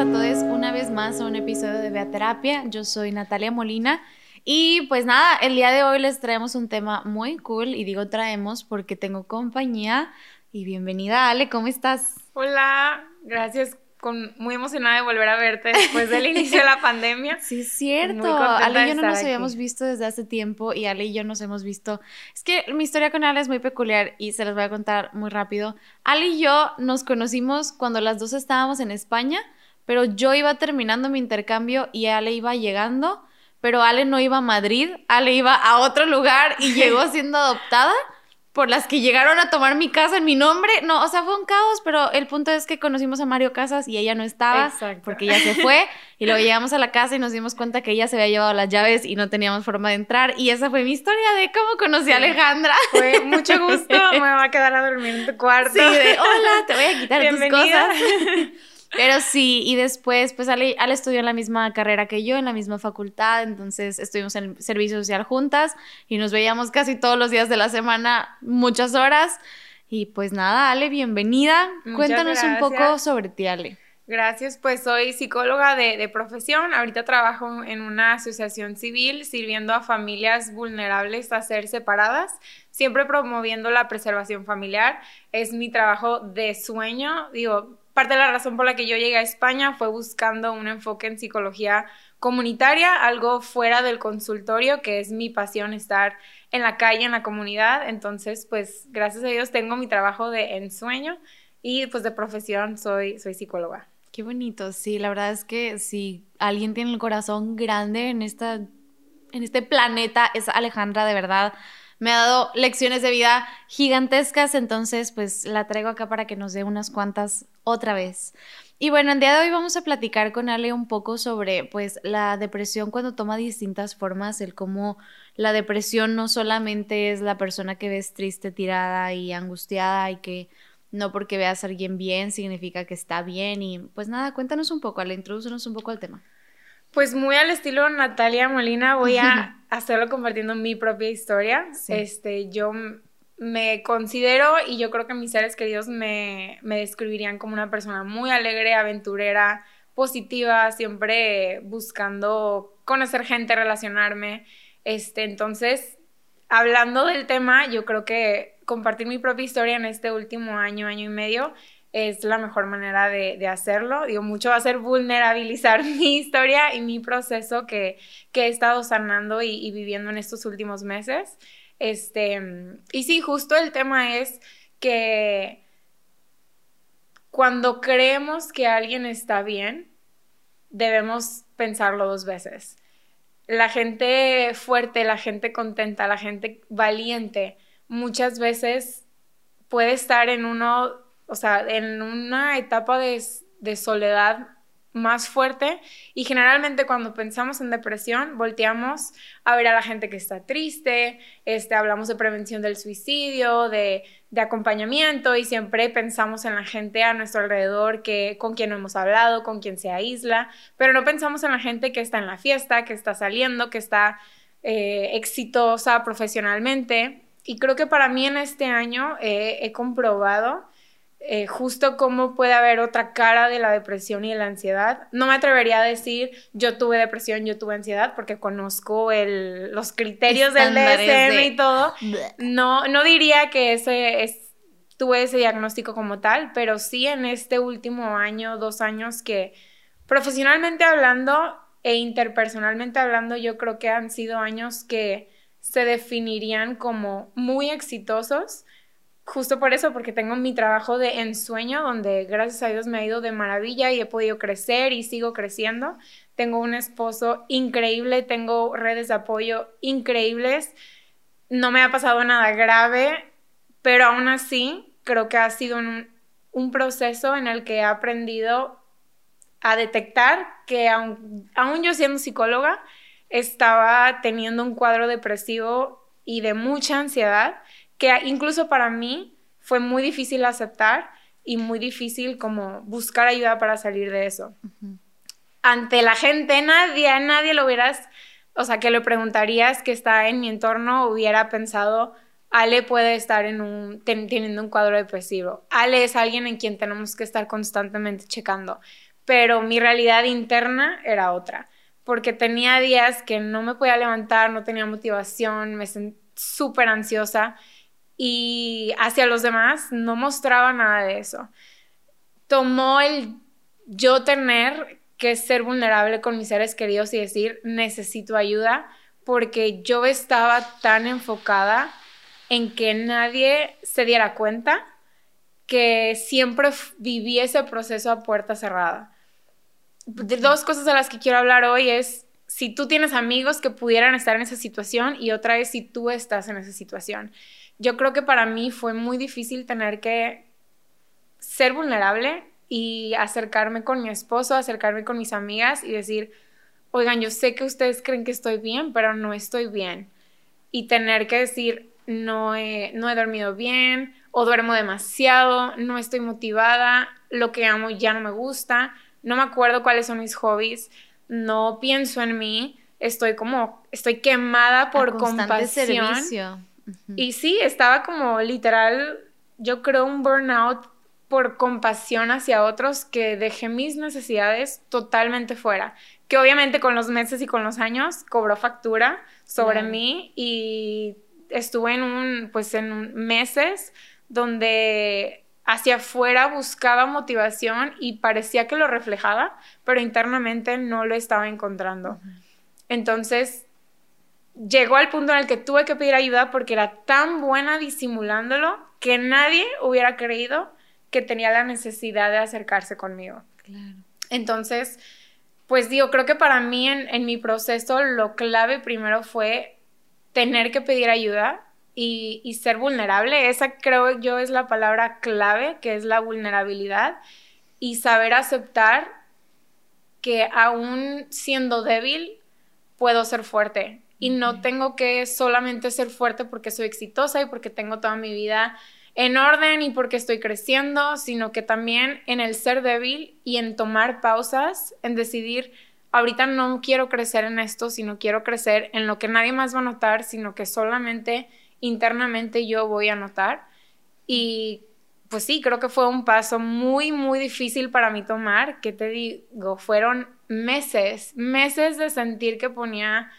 a todos una vez más a un episodio de Beaterapia. Yo soy Natalia Molina y pues nada, el día de hoy les traemos un tema muy cool y digo traemos porque tengo compañía y bienvenida Ale, ¿cómo estás? Hola, gracias con, muy emocionada de volver a verte después del inicio de la pandemia. Sí, es cierto. Ale y yo no nos habíamos visto desde hace tiempo y Ale y yo nos hemos visto. Es que mi historia con Ale es muy peculiar y se las voy a contar muy rápido. Ale y yo nos conocimos cuando las dos estábamos en España, pero yo iba terminando mi intercambio y Ale iba llegando, pero Ale no iba a Madrid, Ale iba a otro lugar y llegó siendo adoptada por las que llegaron a tomar mi casa en mi nombre. No, o sea, fue un caos, pero el punto es que conocimos a Mario Casas y ella no estaba Exacto. porque ella se fue y luego llegamos a la casa y nos dimos cuenta que ella se había llevado las llaves y no teníamos forma de entrar y esa fue mi historia de cómo conocí a Alejandra. Fue mucho gusto, me voy a quedar a dormir en tu cuarto. Sí, de hola, te voy a quitar tus cosas. Pero sí, y después, pues Ale, Ale estudió en la misma carrera que yo, en la misma facultad, entonces estuvimos en servicio social juntas y nos veíamos casi todos los días de la semana, muchas horas. Y pues nada, Ale, bienvenida. Muchas Cuéntanos un poco gracias. sobre ti, Ale. Gracias, pues soy psicóloga de, de profesión. Ahorita trabajo en una asociación civil sirviendo a familias vulnerables a ser separadas, siempre promoviendo la preservación familiar. Es mi trabajo de sueño. Digo, parte de la razón por la que yo llegué a España fue buscando un enfoque en psicología comunitaria, algo fuera del consultorio, que es mi pasión estar en la calle, en la comunidad. Entonces, pues gracias a Dios tengo mi trabajo de ensueño y pues de profesión soy, soy psicóloga. Qué bonito, sí, la verdad es que si alguien tiene el corazón grande en esta, en este planeta, es Alejandra, de verdad. Me ha dado lecciones de vida gigantescas, entonces pues la traigo acá para que nos dé unas cuantas otra vez. Y bueno, el día de hoy vamos a platicar con Ale un poco sobre pues la depresión cuando toma distintas formas, el cómo la depresión no solamente es la persona que ves triste, tirada y angustiada y que no porque veas a alguien bien significa que está bien y pues nada, cuéntanos un poco, Ale, introdúcenos un poco al tema. Pues muy al estilo Natalia Molina, voy a hacerlo compartiendo mi propia historia. Sí. Este, yo me considero y yo creo que mis seres queridos me, me describirían como una persona muy alegre, aventurera, positiva, siempre buscando conocer gente, relacionarme. Este, entonces, hablando del tema, yo creo que compartir mi propia historia en este último año, año y medio, es la mejor manera de, de hacerlo. Digo, mucho va a ser vulnerabilizar mi historia y mi proceso que, que he estado sanando y, y viviendo en estos últimos meses. Este, y sí, justo el tema es que cuando creemos que alguien está bien, debemos pensarlo dos veces. La gente fuerte, la gente contenta, la gente valiente, muchas veces puede estar en uno, o sea, en una etapa de, de soledad más fuerte y generalmente cuando pensamos en depresión volteamos a ver a la gente que está triste, este, hablamos de prevención del suicidio, de, acompañamiento y siempre pensamos en la gente a nuestro alrededor que, con quien hemos hablado, con quien se aísla, pero no pensamos en la gente que está en la fiesta, que está saliendo, que está eh, exitosa profesionalmente. Y creo que para mí en este año he comprobado eh, justo cómo puede haber otra cara de la depresión y de la ansiedad. No me atrevería a decir yo tuve depresión, yo tuve ansiedad, porque conozco el, los criterios del DSM de- y todo. No, no diría que ese es, tuve ese diagnóstico como tal, pero sí en este último año, dos años que profesionalmente hablando e interpersonalmente hablando, yo creo que han sido años que se definirían como muy exitosos. Justo por eso, porque tengo mi trabajo de ensueño, donde gracias a Dios me ha ido de maravilla y he podido crecer y sigo creciendo. Tengo un esposo increíble, tengo redes de apoyo increíbles. No me ha pasado nada grave, pero aún así creo que ha sido un, un proceso en el que he aprendido a detectar que aun, aún yo siendo psicóloga, estaba teniendo un cuadro depresivo y de mucha ansiedad, que incluso para mí fue muy difícil aceptar y muy difícil como buscar ayuda para salir de eso. Ujú. Ante la gente, nadie, a nadie lo hubieras, o sea, que le preguntarías que está en mi entorno, hubiera pensado, Ale puede estar en un, teniendo un cuadro depresivo. Ale es alguien en quien tenemos que estar constantemente checando. Pero mi realidad interna era otra, porque tenía días que no me podía levantar, no tenía motivación, me sentía súper ansiosa y hacia los demás no mostraba nada de eso. Tomó el yo tener que ser vulnerable con mis seres queridos y decir, necesito ayuda, porque yo estaba tan enfocada en que nadie se diera cuenta que siempre viví ese proceso a puerta cerrada. De dos cosas a las que quiero hablar hoy es si tú tienes amigos que pudieran estar en esa situación y otra es si tú estás en esa situación. Yo creo que para mí fue muy difícil tener que ser vulnerable y acercarme con mi esposo, acercarme con mis amigas y decir, oigan, yo sé que ustedes creen que estoy bien, pero no estoy bien. Y tener que decir, no he, no he dormido bien o duermo demasiado, no estoy motivada, lo que amo ya no me gusta, no me acuerdo cuáles son mis hobbies, no pienso en mí, estoy como, estoy quemada por compasión. Y sí, estaba como literal, yo creo un burnout por compasión hacia otros que dejé mis necesidades totalmente fuera, que obviamente con los meses y con los años cobró factura sobre mí y estuve en un, pues en meses donde hacia afuera buscaba motivación y parecía que lo reflejaba, pero internamente no lo estaba encontrando. Entonces, llegó al punto en el que tuve que pedir ayuda porque era tan buena disimulándolo que nadie hubiera creído que tenía la necesidad de acercarse conmigo. Entonces, pues digo, creo que para mí en, en mi proceso lo clave primero fue tener que pedir ayuda y, y, ser vulnerable. Esa creo yo es la palabra clave, que es la vulnerabilidad y saber aceptar que aún siendo débil, puedo ser fuerte. Y no tengo que solamente ser fuerte porque soy exitosa y porque tengo toda mi vida en orden y porque estoy creciendo, sino que también en el ser débil y en tomar pausas, en decidir, ahorita no quiero crecer en esto, sino quiero crecer en lo que nadie más va a notar, sino que solamente internamente yo voy a notar. Y pues sí, creo que fue un paso muy, muy difícil para mí tomar, que te digo, fueron meses, meses de sentir que ponía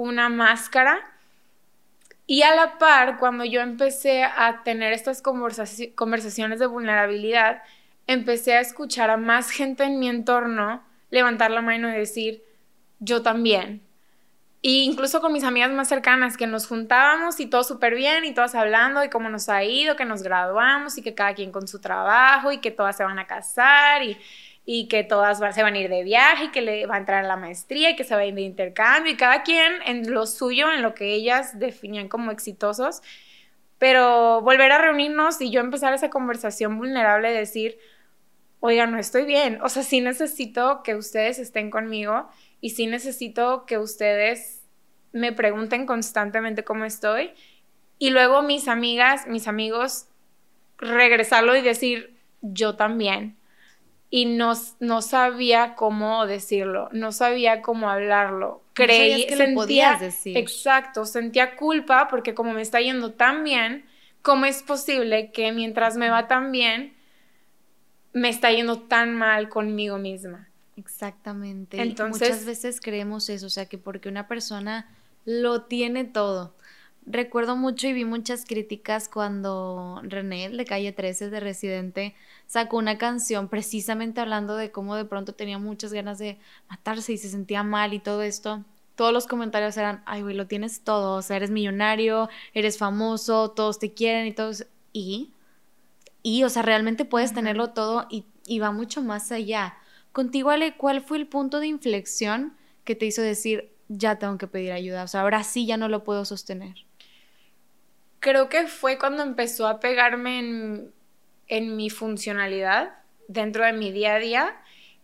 una máscara y a la par, cuando yo empecé a tener estas conversaciones de vulnerabilidad, empecé a escuchar a más gente en mi entorno levantar la mano y decir, yo también. E incluso con mis amigas más cercanas, que nos juntábamos y todo súper bien y todas hablando de cómo nos ha ido, que nos graduamos y que cada quien con su trabajo y que todas se van a casar y y que todas se van a ir de viaje y que le va a entrar la maestría y que se va a ir de intercambio y cada quien en lo suyo, en lo que ellas definían como exitosos. Pero volver a reunirnos y yo empezar esa conversación vulnerable, decir, oiga, no estoy bien, o sea, sí necesito que ustedes estén conmigo y sí necesito que ustedes me pregunten constantemente cómo estoy. Y luego mis amigas, mis amigos, regresarlo y decir, yo también y no, no sabía cómo decirlo, no sabía cómo hablarlo. Creí que sentía, podías decir. Exacto, sentía culpa porque como me está yendo tan bien, ¿cómo es posible que mientras me va tan bien, me está yendo tan mal conmigo misma? Exactamente. Entonces, muchas veces creemos eso, o sea, que porque una persona lo tiene todo, recuerdo mucho y vi muchas críticas cuando René de calle 13 de Residente sacó una canción precisamente hablando de cómo de pronto tenía muchas ganas de matarse y se sentía mal y todo esto. Todos los comentarios eran, ay, güey, lo tienes todo, o sea, eres millonario, eres famoso, todos te quieren y todos... Y, y, o sea, realmente puedes tenerlo todo y, y va mucho más allá. Contigo, Ale, ¿cuál fue el punto de inflexión que te hizo decir, ya tengo que pedir ayuda? O sea, ahora sí ya no lo puedo sostener creo que fue cuando empezó a pegarme en, en mi funcionalidad dentro de mi día a día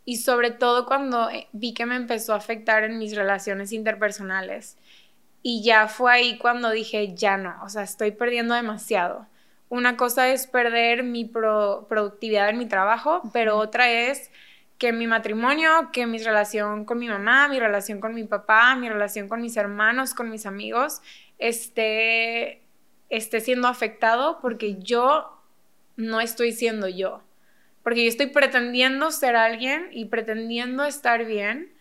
y sobre todo cuando eh, vi que me empezó a afectar en mis relaciones interpersonales. Y ya fue ahí cuando dije, ya no, o sea, estoy perdiendo demasiado. Una cosa es perder mi productividad en mi trabajo, pero otra es que mi matrimonio, que mi relación con mi mamá, mi relación con mi papá, mi relación con mis hermanos, con mis amigos, esté, esté siendo afectado porque yo no estoy siendo yo. Porque yo estoy pretendiendo ser alguien y pretendiendo estar bien,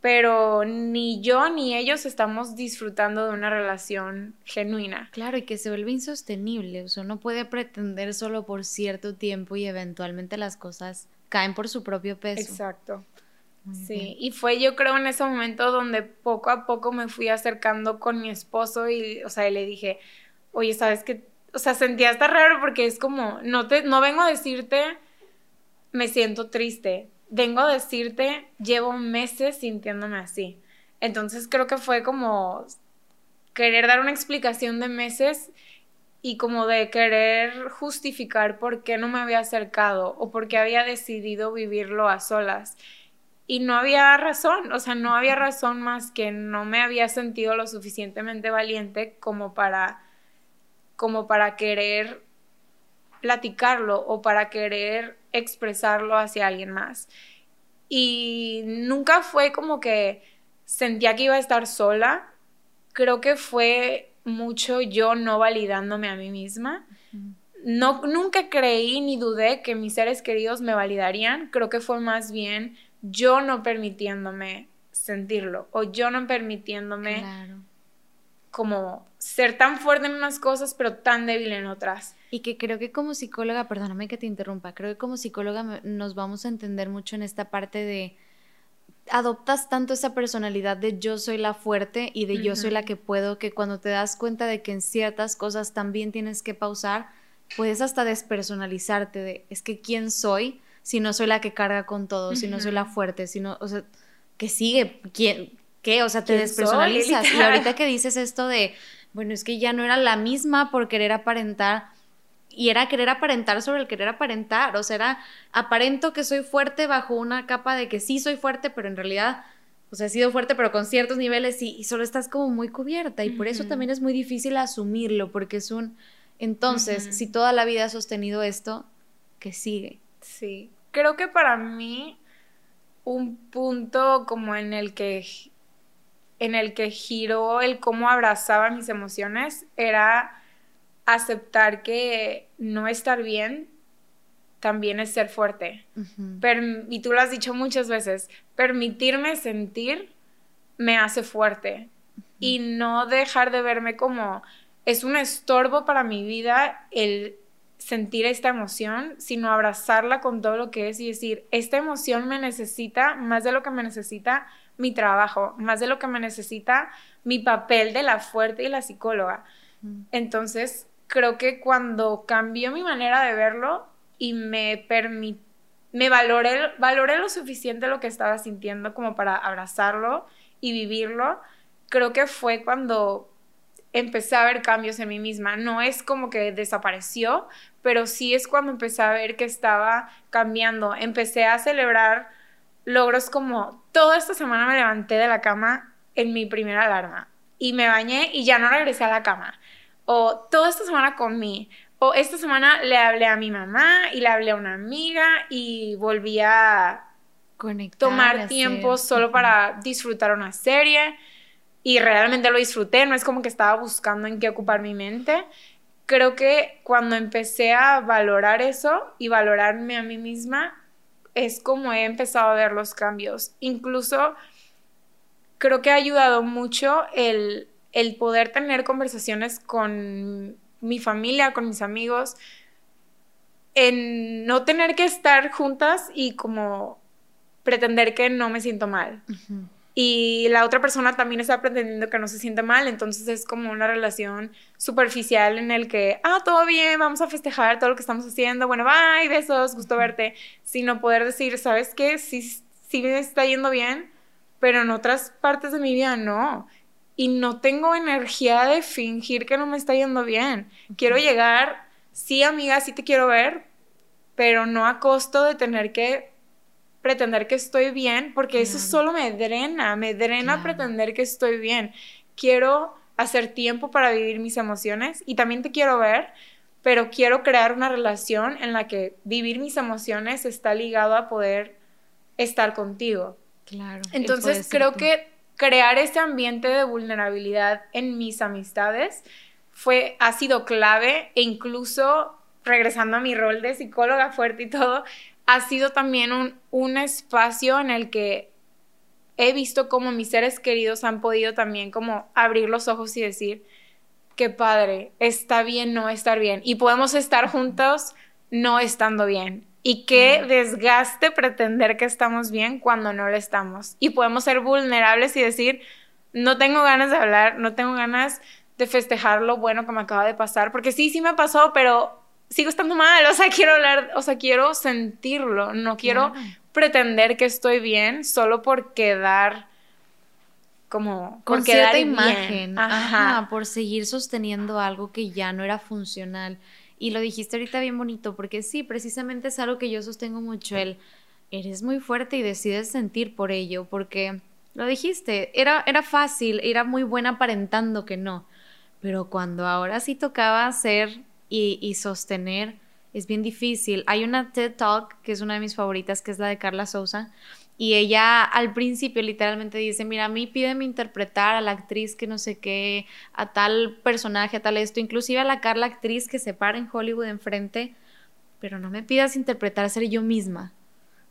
pero ni yo ni ellos estamos disfrutando de una relación genuina. Claro, y que se vuelve insostenible. O sea, uno puede pretender solo por cierto tiempo y eventualmente las cosas caen por su propio peso. Exacto. sí, y fue yo creo en ese momento donde poco a poco me fui acercando con mi esposo y, o sea, le dije, oye, ¿sabes qué? O sea, sentía hasta raro porque es como, no, te, no vengo a decirte, me siento triste, vengo a decirte, llevo meses sintiéndome así. Entonces creo que fue como querer dar una explicación de meses y como de querer justificar por qué no me había acercado o por qué había decidido vivirlo a solas. Y no había razón, o sea, no había razón más que no me había sentido lo suficientemente valiente como para como para querer platicarlo o para querer expresarlo hacia alguien más. Y nunca fue como que sentía que iba a estar sola. Creo que fue mucho yo no validándome a mí misma. No, nunca creí ni dudé que mis seres queridos me validarían. Creo que fue más bien yo no permitiéndome sentirlo o yo no permitiéndome como ser tan fuerte en unas cosas pero tan débil en otras. Y que creo que como psicóloga, perdóname que te interrumpa, creo que como psicóloga nos vamos a entender mucho en esta parte de adoptas tanto esa personalidad de yo soy la fuerte y de yo soy la que puedo, que cuando te das cuenta de que en ciertas cosas también tienes que pausar, puedes hasta despersonalizarte de es que quién soy si no soy la que carga con todo, si no soy la fuerte, si no, o sea, que sigue, ¿quién, qué? O sea, te despersonalizas. y ahorita que dices esto de, bueno, es que ya no era la misma por querer aparentar, y era querer aparentar sobre el querer aparentar, o sea, era aparento que soy fuerte bajo una capa de que sí soy fuerte, pero en realidad, o sea, he sido fuerte, pero con ciertos niveles y, solo estás como muy cubierta y por eso también es muy difícil asumirlo, porque es un, entonces, si toda la vida has sostenido esto, ¿qué sigue? Sí, creo que para mí un punto como en el que en el que giró el cómo abrazaba mis emociones era aceptar que no estar bien también es ser fuerte. y tú lo has dicho muchas veces, permitirme sentir me hace fuerte y no dejar de verme como es un estorbo para mi vida el sentir esta emoción, sino abrazarla con todo lo que es y decir, esta emoción me necesita más de lo que me necesita mi trabajo, más de lo que me necesita mi papel de la fuerte y la psicóloga. Entonces, creo que cuando cambió mi manera de verlo y me permití, me valoré, valoré lo suficiente lo que estaba sintiendo como para abrazarlo y vivirlo, creo que fue cuando empecé a ver cambios en mí misma. No es como que desapareció, pero sí es cuando empecé a ver que estaba cambiando. Empecé a celebrar logros como toda esta semana me levanté de la cama en mi primera alarma y me bañé y ya no regresé a la cama. O toda esta semana comí, o esta semana le hablé a mi mamá y le hablé a una amiga y volví a tomar tiempo solo para disfrutar una serie. Y realmente lo disfruté, no es como que estaba buscando en qué ocupar mi mente. Creo que cuando empecé a valorar eso y valorarme a mí misma, es como he empezado a ver los cambios. Incluso creo que ha ayudado mucho el el poder tener conversaciones con mi familia, con mis amigos, en no tener que estar juntas y como pretender que no me siento mal. Y la otra persona también está pretendiendo que no se siente mal, entonces es como una relación superficial en el que, ah, todo bien, vamos a festejar todo lo que estamos haciendo, bueno, bye, besos, gusto verte, sino poder decir, ¿sabes qué? Sí, sí me está yendo bien, pero en otras partes de mi vida no y no tengo energía de fingir que no me está yendo bien. Quiero llegar, sí amiga, sí te quiero ver, pero no a costo de tener que pretender que estoy bien, porque eso solo me drena, me drena pretender que estoy bien. Quiero hacer tiempo para vivir mis emociones y también te quiero ver, pero quiero crear una relación en la que vivir mis emociones está ligado a poder estar contigo. Claro. Entonces creo que crear ese ambiente de vulnerabilidad en mis amistades fue, ha sido clave e incluso regresando a mi rol de psicóloga fuerte y todo, ha sido también un, un espacio en el que he visto como mis seres queridos han podido también como abrir los ojos y decir, qué padre, está bien no estar bien y podemos estar juntos no estando bien. Y qué desgaste pretender que estamos bien cuando no lo estamos. Y podemos ser vulnerables y decir, no tengo ganas de hablar, no tengo ganas de festejar lo bueno que me acaba de pasar, porque sí, sí me pasó, pero sigo estando mal, o sea, quiero hablar, o sea, quiero sentirlo, no quiero pretender que estoy bien solo por quedar como con cierta imagen, Ajá. por seguir sosteniendo algo que ya no era funcional. Y lo dijiste ahorita bien bonito, porque sí, precisamente es algo que yo sostengo mucho, el eres muy fuerte y decides sentir por ello, porque lo dijiste, era, era fácil, era muy buena aparentando que no, pero cuando ahora sí tocaba hacer y, sostener, es bien difícil. Hay una TED Talk, que es una de mis favoritas, que es la de Carla Souza, y ella al principio literalmente dice, mira, a mí pídeme interpretar a la actriz que no sé qué, a tal personaje, a tal esto, inclusive a la Carla actriz que se para en Hollywood enfrente, pero no me pidas interpretar a ser yo misma,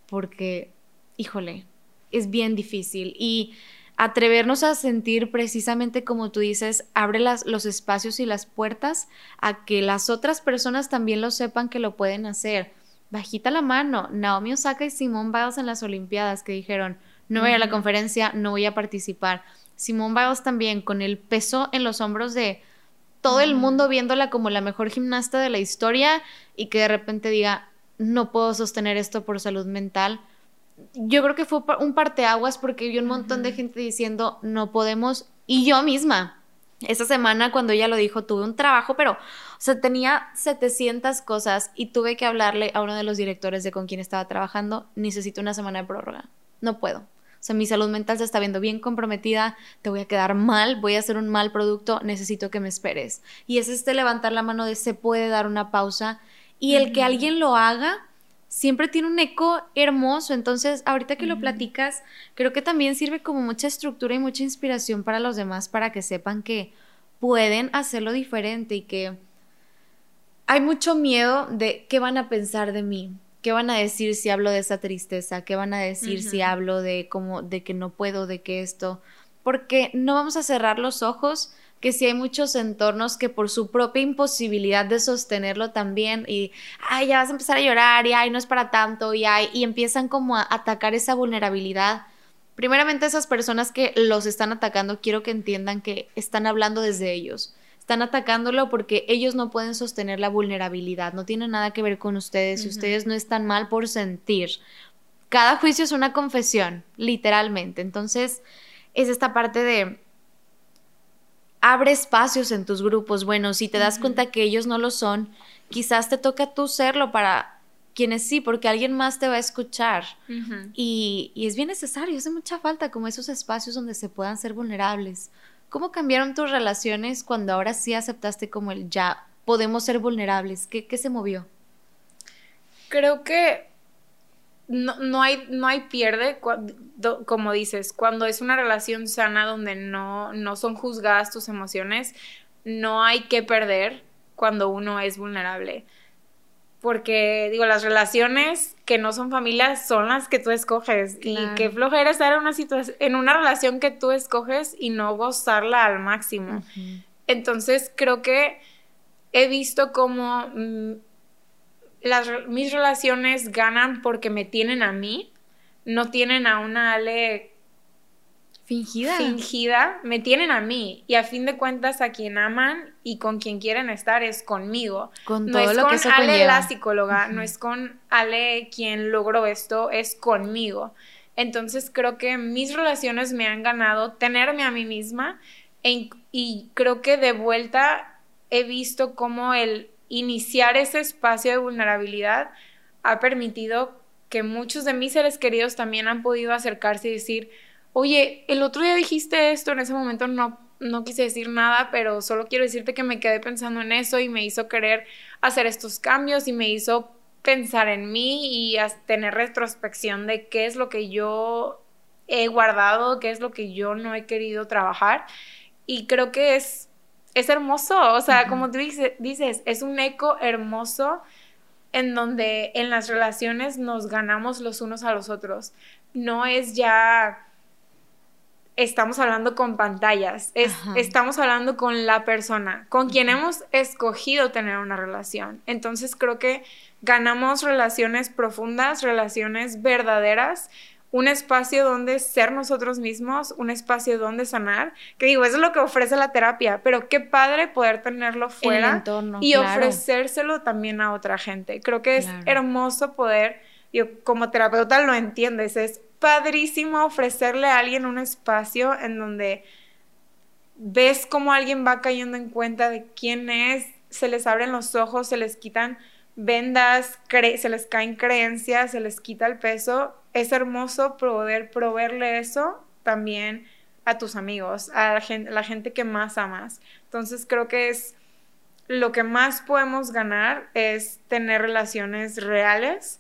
porque, híjole, es bien difícil. Y atrevernos a sentir precisamente como tú dices, abre las, los espacios y las puertas a que las otras personas también lo sepan que lo pueden hacer bajita la mano, Naomi Osaka y Simone Biles en las Olimpiadas que dijeron, no voy a la conferencia, no voy a participar. Simone Biles también, con el peso en los hombros de todo el mundo viéndola como la mejor gimnasta de la historia y que de repente diga, no puedo sostener esto por salud mental. Yo creo que fue un parteaguas porque vi un montón de gente diciendo, no podemos, y yo misma, esa semana cuando ella lo dijo, tuve un trabajo, pero, o sea, tenía 700 cosas y tuve que hablarle a uno de los directores de con quien estaba trabajando, necesito una semana de prórroga, no puedo. O sea, mi salud mental se está viendo bien comprometida, te voy a quedar mal, voy a hacer un mal producto, necesito que me esperes. Y es este levantar la mano de se puede dar una pausa y el que alguien lo haga siempre tiene un eco hermoso. Entonces, ahorita que lo platicas, creo que también sirve como mucha estructura y mucha inspiración para los demás para que sepan que pueden hacerlo diferente y que hay mucho miedo de qué van a pensar de mí. ¿Qué van a decir si hablo de esa tristeza? ¿Qué van a decir si hablo de cómo de que no puedo, de que esto? Porque no vamos a cerrar los ojos que sí hay muchos entornos que por su propia imposibilidad de sostenerlo también y, ay, ya vas a empezar a llorar y, ay, no es para tanto y, ay, y empiezan como a atacar esa vulnerabilidad. Primeramente esas personas que los están atacando, quiero que entiendan que están hablando desde ellos. Están atacándolo porque ellos no pueden sostener la vulnerabilidad, no tiene nada que ver con ustedes, ustedes no están mal por sentir. Cada juicio es una confesión, literalmente. Entonces, es esta parte de abre espacios en tus grupos. Bueno, si te das cuenta que ellos no lo son, quizás te toca tú serlo para quienes sí, porque alguien más te va a escuchar. y, y, es bien necesario, hace mucha falta como esos espacios donde se puedan ser vulnerables. ¿Cómo cambiaron tus relaciones cuando ahora sí aceptaste como el ya podemos ser vulnerables? ¿Qué, qué se movió? Creo que no, no, hay, no hay pierde, como dices, cuando es una relación sana donde no, no son juzgadas tus emociones, no hay que perder cuando uno es vulnerable. Porque, digo, las relaciones que no son familias son las que tú escoges. Y qué flojera estar en una, situación, en una relación que tú escoges y no gozarla al máximo. Entonces, creo que he visto como mm, las, mis relaciones ganan porque me tienen a mí, no tienen a una Ale fingida. Fingida, me tienen a mí y a fin de cuentas a quien aman y con quien quieren estar es conmigo. Con no es lo con que Ale la psicóloga, no es con Ale quien logró esto, es conmigo. Entonces creo que mis relaciones me han ganado tenerme a mí misma e y creo que de vuelta he visto cómo el iniciar ese espacio de vulnerabilidad ha permitido que muchos de mis seres queridos también han podido acercarse y decir, oye, el otro día dijiste esto, en ese momento no, no quise decir nada, pero solo quiero decirte que me quedé pensando en eso y me hizo querer hacer estos cambios y me hizo pensar en mí y tener retrospección de qué es lo que yo he guardado, qué es lo que yo no he querido trabajar. Y creo que es, es hermoso, o sea, como tú dices, es un eco hermoso en donde en las relaciones nos ganamos los unos a los otros. No es ya estamos hablando con pantallas, estamos hablando con la persona, con quien hemos escogido tener una relación. Entonces creo que ganamos relaciones profundas, relaciones verdaderas un espacio donde ser nosotros mismos, un espacio donde sanar, que digo, eso es lo que ofrece la terapia, pero qué padre poder tenerlo fuera y ofrecérselo también a otra gente. Creo que es hermoso poder, yo como terapeuta lo entiendes, es padrísimo ofrecerle a alguien un espacio en donde ves cómo alguien va cayendo en cuenta de quién es, se les abren los ojos, se les quitan vendas, se les caen creencias, se les quita el peso es hermoso poder proveerle eso también a tus amigos, a la gente, la gente que más amas. Entonces creo que es lo que más podemos ganar es tener relaciones reales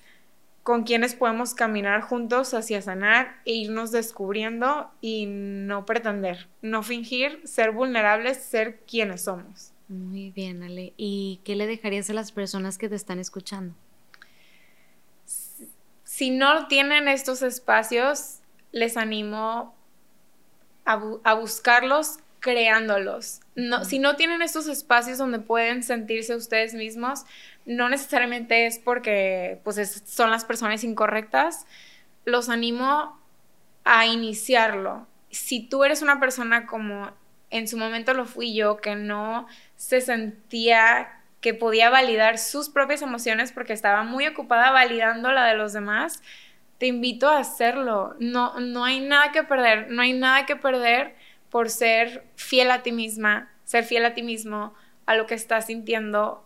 con quienes podemos caminar juntos hacia sanar e irnos descubriendo y no pretender, no fingir, ser vulnerables, ser quienes somos. Muy bien, Ale. ¿Y qué le dejarías a las personas que te están escuchando? si no tienen estos espacios, les animo a, buscarlos creándolos. No, si no tienen estos espacios donde pueden sentirse ustedes mismos, no necesariamente es porque pues son las personas incorrectas. Los animo a iniciarlo. Si tú eres una persona como en su momento lo fui yo, que no se sentía que podía validar sus propias emociones porque estaba muy ocupada validando la de los demás, te invito a hacerlo. No, no hay nada que perder, no hay nada que perder por ser fiel a ti misma, ser fiel a ti mismo, a lo que estás sintiendo.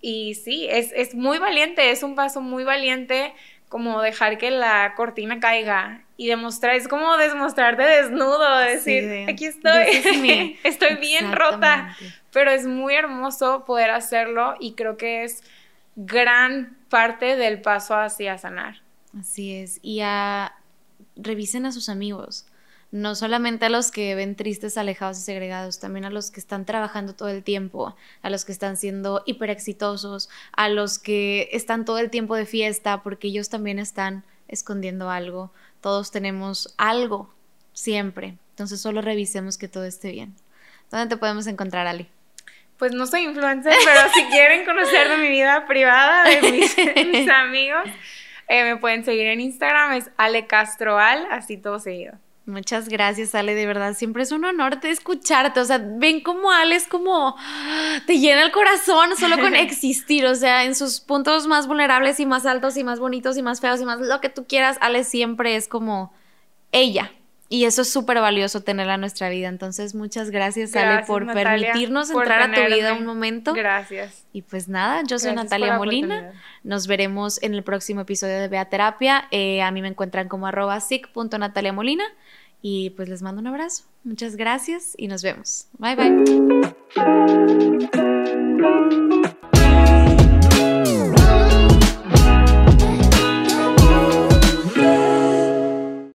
Y sí, es, es muy valiente, es un paso muy valiente como dejar que la cortina caiga y demostrar, es como demostrarte desnudo, decir, aquí estoy, estoy bien rota, pero es muy hermoso poder hacerlo y creo que es gran parte del paso hacia sanar. Así es, y a, revisen a sus amigos, no solamente a los que ven tristes, alejados y segregados, también a los que están trabajando todo el tiempo, a los que están siendo hiper exitosos, a los que están todo el tiempo de fiesta, porque ellos también están escondiendo algo. Todos tenemos algo, siempre. Entonces solo revisemos que todo esté bien. ¿Dónde te podemos encontrar, Ali? Pues no soy influencer, pero si quieren conocer de mi vida privada, de mis, amigos, eh, me pueden seguir en Instagram, es Ale Castroal, así todo seguido. Muchas gracias, Ale, de verdad. Siempre es un honor de escucharte. O sea, ven como Ale es como te llena el corazón solo con existir. O sea, en sus puntos más vulnerables y más altos y más bonitos y más feos y más lo que tú quieras, Ale siempre es como ella. Y eso es súper valioso tenerla en nuestra vida. Entonces, muchas gracias, Ale, por permitirnos entrar a tu vida un momento. Gracias. Y pues nada, yo soy Natalia Molina. Nos veremos en el próximo episodio de Beaterapia. Eh, a mí me encuentran como arroba Molina. Y pues les mando un abrazo. Muchas gracias y nos vemos. Bye bye.